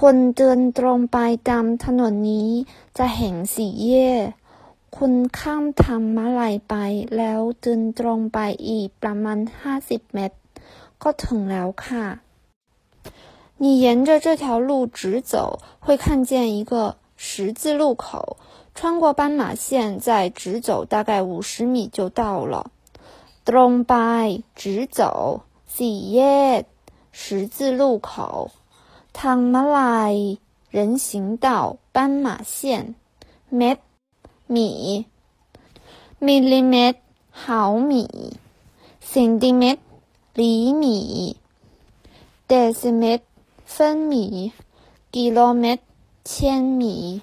คนเดินตรงไปตามถนนนี้ จะเห็นสี่แยกคุณข้ามทางม้าลายไป แล้วเดินตรงไปอีกประมาณห้าสิบเมตร ก็ถึงแล้วค่ะ你沿着这条路直走，会看见一个十字路口。穿过斑马线，再直走大概五十米就到了。ตรงไป直走สี่แยก十字路口 Tang malai，人行道，斑马线。Met 米，millimet 毫米，centimet 厘米，decimeter 分米，kilometer 千米。